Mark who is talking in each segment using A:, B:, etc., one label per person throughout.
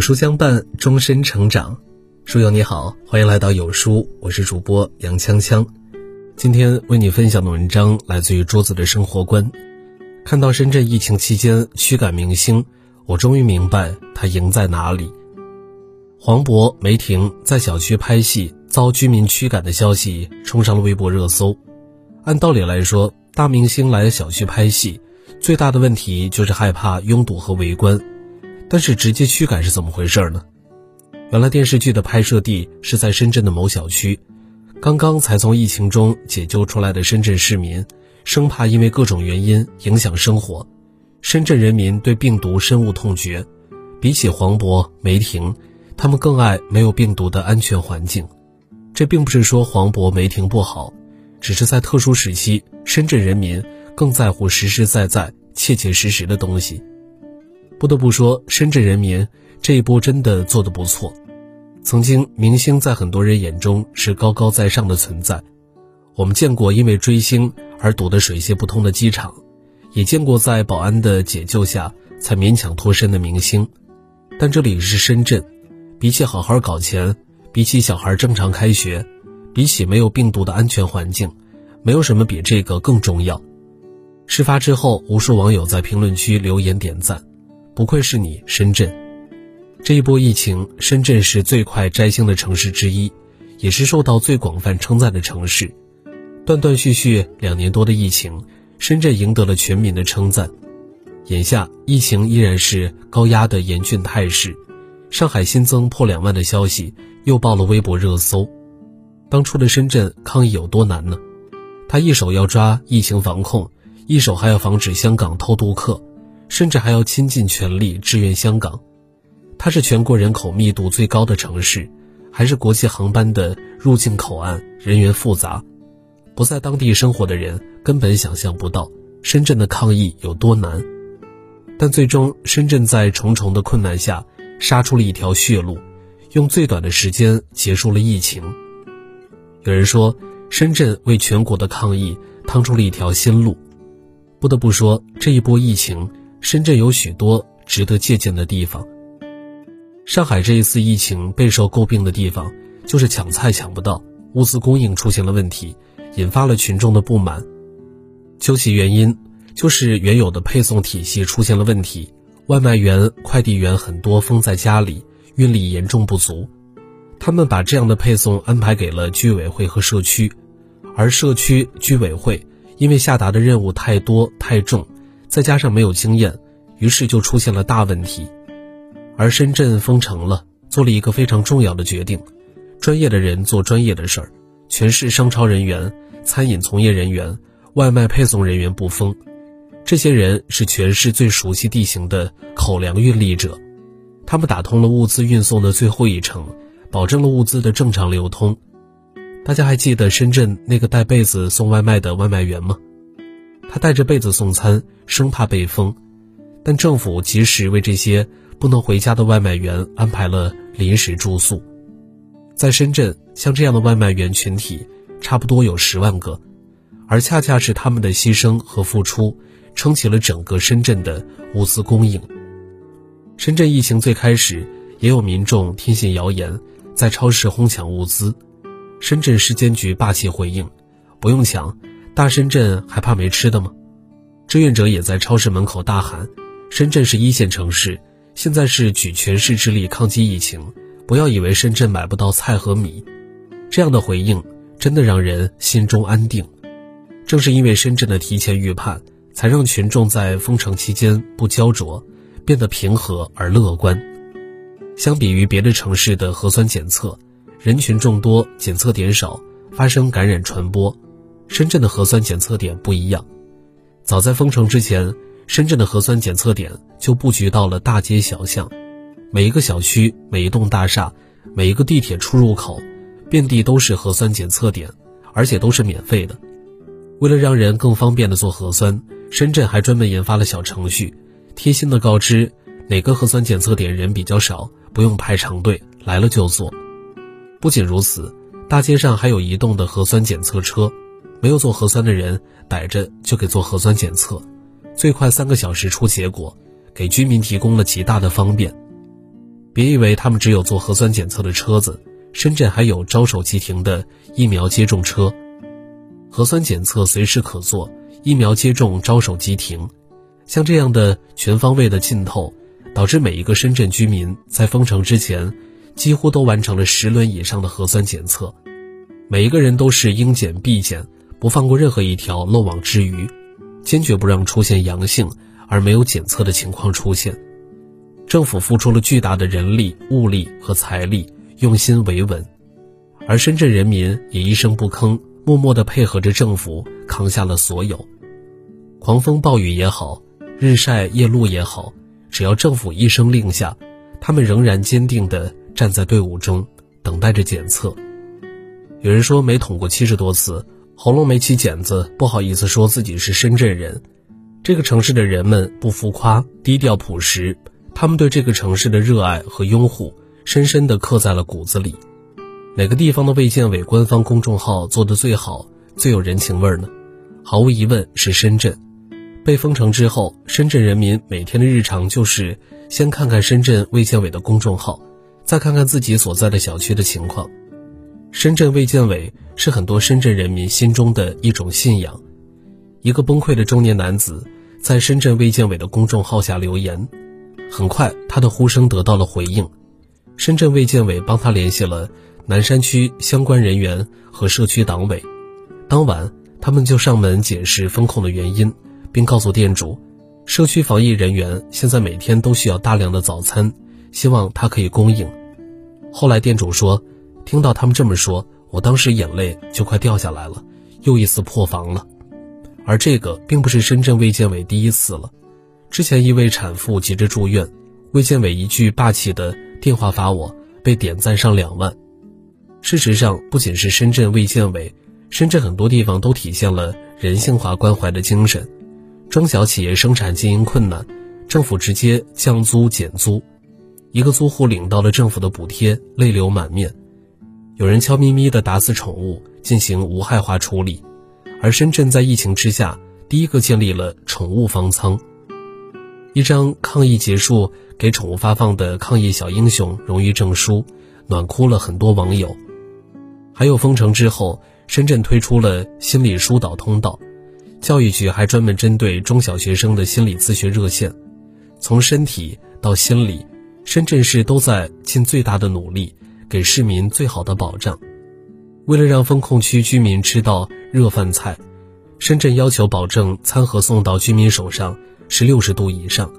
A: 有书相伴，终身成长。书友你好，欢迎来到有书，我是主播杨锵锵。今天为你分享的文章来自于桌子的生活观。看到深圳疫情期间驱赶明星，我终于明白他赢在哪里。黄渤、梅婷在小区拍戏遭居民驱赶的消息冲上了微博热搜。按道理来说，大明星来小区拍戏，最大的问题就是害怕拥堵和围观。但是直接驱赶是怎么回事呢？原来电视剧的拍摄地是在深圳的某小区，刚刚才从疫情中解救出来的深圳市民，生怕因为各种原因影响生活，深圳人民对病毒深恶痛绝，比起黄渤、梅婷，他们更爱没有病毒的安全环境。这并不是说黄渤、梅婷不好，只是在特殊时期，深圳人民更在乎实实在在、切切实实的东西。不得不说，深圳人民这一波真的做得不错。曾经，明星在很多人眼中是高高在上的存在。我们见过因为追星而堵得水泄不通的机场，也见过在保安的解救下才勉强脱身的明星。但这里是深圳，比起好好搞钱，比起小孩正常开学，比起没有病毒的安全环境，没有什么比这个更重要。事发之后，无数网友在评论区留言点赞。不愧是你，深圳。这一波疫情，深圳是最快摘星的城市之一，也是受到最广泛称赞的城市。断断续续两年多的疫情，深圳赢得了全民的称赞。眼下疫情依然是高压的严峻态势，上海新增破两万的消息又爆了微博热搜。当初的深圳抗疫有多难呢？他一手要抓疫情防控，一手还要防止香港偷渡客。甚至还要倾尽全力支援香港，它是全国人口密度最高的城市，还是国际航班的入境口岸，人员复杂，不在当地生活的人根本想象不到深圳的抗疫有多难。但最终，深圳在重重的困难下杀出了一条血路，用最短的时间结束了疫情。有人说，深圳为全国的抗疫趟出了一条新路。不得不说，这一波疫情。深圳有许多值得借鉴的地方。上海这一次疫情备受诟病的地方，就是抢菜抢不到，物资供应出现了问题，引发了群众的不满。究其原因，就是原有的配送体系出现了问题，外卖员、快递员很多封在家里，运力严重不足。他们把这样的配送安排给了居委会和社区，而社区、居委会因为下达的任务太多太重。再加上没有经验，于是就出现了大问题。而深圳封城了，做了一个非常重要的决定：专业的人做专业的事儿，全市商超人员、餐饮从业人员、外卖配送人员不封。这些人是全市最熟悉地形的口粮运力者，他们打通了物资运送的最后一程，保证了物资的正常流通。大家还记得深圳那个带被子送外卖的外卖员吗？他带着被子送餐，生怕被封，但政府及时为这些不能回家的外卖员安排了临时住宿。在深圳，像这样的外卖员群体差不多有十万个，而恰恰是他们的牺牲和付出，撑起了整个深圳的物资供应。深圳疫情最开始，也有民众听信谣言，在超市哄抢物资，深圳市监局霸气回应：不用抢。大深圳还怕没吃的吗？志愿者也在超市门口大喊：“深圳是一线城市，现在是举全市之力抗击疫情，不要以为深圳买不到菜和米。”这样的回应真的让人心中安定。正是因为深圳的提前预判，才让群众在封城期间不焦灼，变得平和而乐观。相比于别的城市的核酸检测，人群众多，检测点少，发生感染传播。深圳的核酸检测点不一样，早在封城之前，深圳的核酸检测点就布局到了大街小巷，每一个小区、每一栋大厦、每一个地铁出入口，遍地都是核酸检测点，而且都是免费的。为了让人更方便的做核酸，深圳还专门研发了小程序，贴心的告知哪个核酸检测点人比较少，不用排长队，来了就做。不仅如此，大街上还有移动的核酸检测车。没有做核酸的人逮着就给做核酸检测，最快三个小时出结果，给居民提供了极大的方便。别以为他们只有做核酸检测的车子，深圳还有招手即停的疫苗接种车。核酸检测随时可做，疫苗接种招手即停。像这样的全方位的浸透，导致每一个深圳居民在封城之前，几乎都完成了十轮以上的核酸检测。每一个人都是应检必检，不放过任何一条漏网之鱼，坚决不让出现阳性而没有检测的情况出现。政府付出了巨大的人力、物力和财力，用心维稳，而深圳人民也一声不吭。默默地配合着政府扛下了所有，狂风暴雨也好，日晒夜露也好，只要政府一声令下，他们仍然坚定地站在队伍中，等待着检测。有人说没捅过七十多次，喉咙没起茧子，不好意思说自己是深圳人。这个城市的人们不浮夸，低调朴实，他们对这个城市的热爱和拥护，深深地刻在了骨子里。哪个地方的卫健委官方公众号做得最好、最有人情味呢？毫无疑问是深圳。被封城之后，深圳人民每天的日常就是先看看深圳卫健委的公众号，再看看自己所在的小区的情况。深圳卫健委是很多深圳人民心中的一种信仰。一个崩溃的中年男子在深圳卫健委的公众号下留言，很快他的呼声得到了回应，深圳卫健委帮他联系了。南山区相关人员和社区党委，当晚他们就上门解释封控的原因，并告诉店主，社区防疫人员现在每天都需要大量的早餐，希望他可以供应。后来店主说，听到他们这么说，我当时眼泪就快掉下来了，又一次破防了。而这个并不是深圳卫健委第一次了，之前一位产妇急着住院，卫健委一句霸气的电话发我，被点赞上两万。事实上，不仅是深圳卫健委，深圳很多地方都体现了人性化关怀的精神。中小企业生产经营困难，政府直接降租减租，一个租户领到了政府的补贴，泪流满面。有人悄咪咪地打死宠物，进行无害化处理，而深圳在疫情之下，第一个建立了宠物方舱。一张抗疫结束给宠物发放的抗疫小英雄荣誉证书，暖哭了很多网友。还有封城之后，深圳推出了心理疏导通道，教育局还专门针对中小学生的心理咨询热线，从身体到心理，深圳市都在尽最大的努力，给市民最好的保障。为了让封控区居民吃到热饭菜，深圳要求保证餐盒送到居民手上是六十度以上。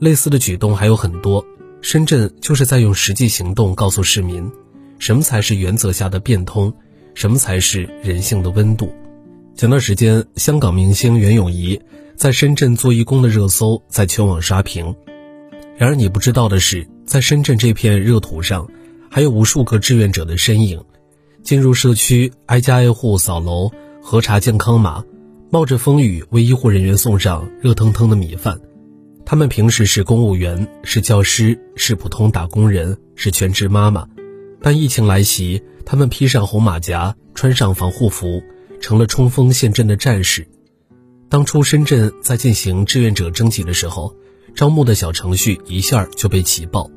A: 类似的举动还有很多，深圳就是在用实际行动告诉市民。什么才是原则下的变通？什么才是人性的温度？前段时间，香港明星袁咏仪在深圳做义工的热搜在全网刷屏。然而，你不知道的是，在深圳这片热土上，还有无数个志愿者的身影，进入社区，挨家挨户扫楼、核查健康码，冒着风雨为医护人员送上热腾腾的米饭。他们平时是公务员，是教师，是普通打工人，是全职妈妈。但疫情来袭，他们披上红马甲，穿上防护服，成了冲锋陷阵的战士。当初深圳在进行志愿者征集的时候，招募的小程序一下就被挤爆，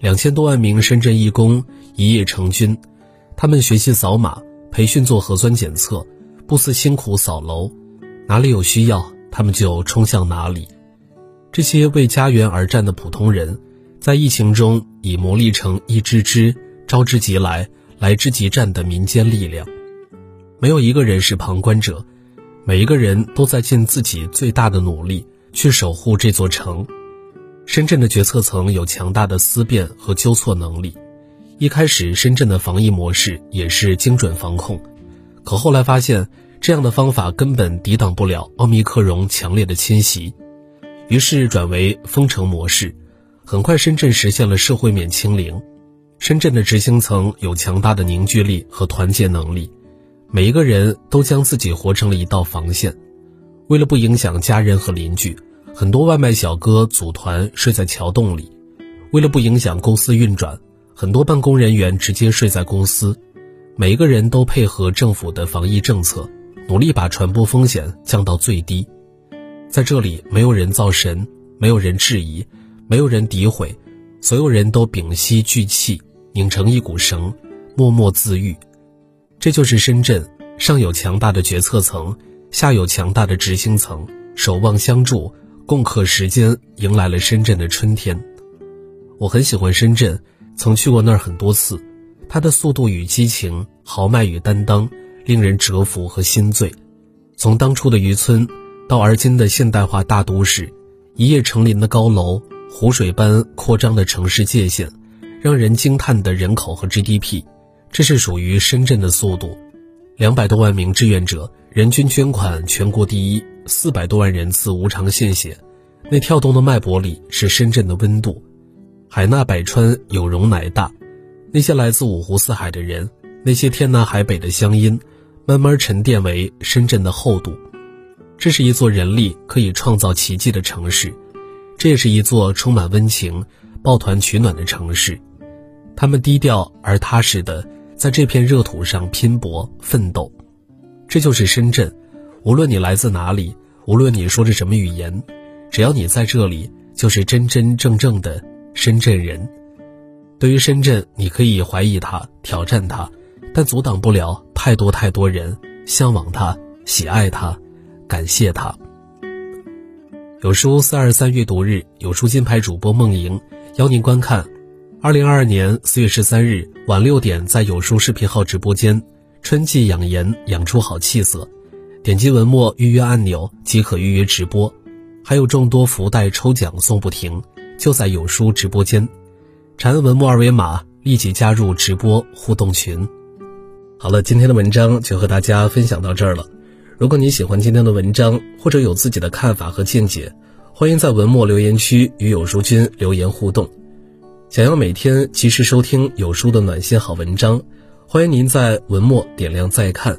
A: 两千多万名深圳义工一夜成军，他们学习扫码，培训做核酸检测，不辞辛苦扫楼，哪里有需要，他们就冲向哪里。这些为家园而战的普通人，在疫情中已磨砺成一支支。招之即来，来之即战的民间力量，没有一个人是旁观者，每一个人都在尽自己最大的努力去守护这座城。深圳的决策层有强大的思辨和纠错能力，一开始深圳的防疫模式也是精准防控，可后来发现这样的方法根本抵挡不了奥密克戎强烈的侵袭，于是转为封城模式，很快深圳实现了社会面清零。深圳的执行层有强大的凝聚力和团结能力，每一个人都将自己活成了一道防线。为了不影响家人和邻居，很多外卖小哥组团睡在桥洞里；为了不影响公司运转，很多办公人员直接睡在公司。每一个人都配合政府的防疫政策，努力把传播风险降到最低。在这里，没有人造神，没有人质疑，没有人诋毁。所有人都屏息聚气，拧成一股绳，默默自愈。这就是深圳，上有强大的决策层，下有强大的执行层，守望相助，共克时间，迎来了深圳的春天。我很喜欢深圳，曾去过那儿很多次。它的速度与激情，豪迈与担当，令人折服和心醉。从当初的渔村，到而今的现代化大都市，一夜成林的高楼，湖水般扩张的城市界限，让人惊叹的人口和 GDP，这是属于深圳的速度。两百多万名志愿者，人均捐款全国第一，四百多万人次无偿献血，那跳动的脉搏里是深圳的温度。海纳百川，有容乃大。那些来自五湖四海的人，那些天南海北的乡音，慢慢沉淀为深圳的厚度。这是一座人力可以创造奇迹的城市，这也是一座充满温情、抱团取暖的城市。他们低调而踏实的在这片热土上拼搏奋斗。这就是深圳。无论你来自哪里，无论你说着什么语言，只要你在这里，就是真真正正的深圳人。对于深圳，你可以怀疑它、挑战它，但阻挡不了太多太多人向往它、喜爱它、感谢它。有书四二三阅读日，有书金牌主播梦莹邀您观看，二零二二年四月十三日晚六点在有书视频号直播间，春季养颜养出好气色，点击文末预约按钮即可预约直播，还有众多福袋抽奖送不停，就在有书直播间。长按文末二维码，立即加入直播互动群。好了，今天的文章就和大家分享到这儿了。如果你喜欢今天的文章，或者有自己的看法和见解，欢迎在文末留言区与有书君留言互动。想要每天及时收听有书的暖心好文章，欢迎您在文末点亮再看。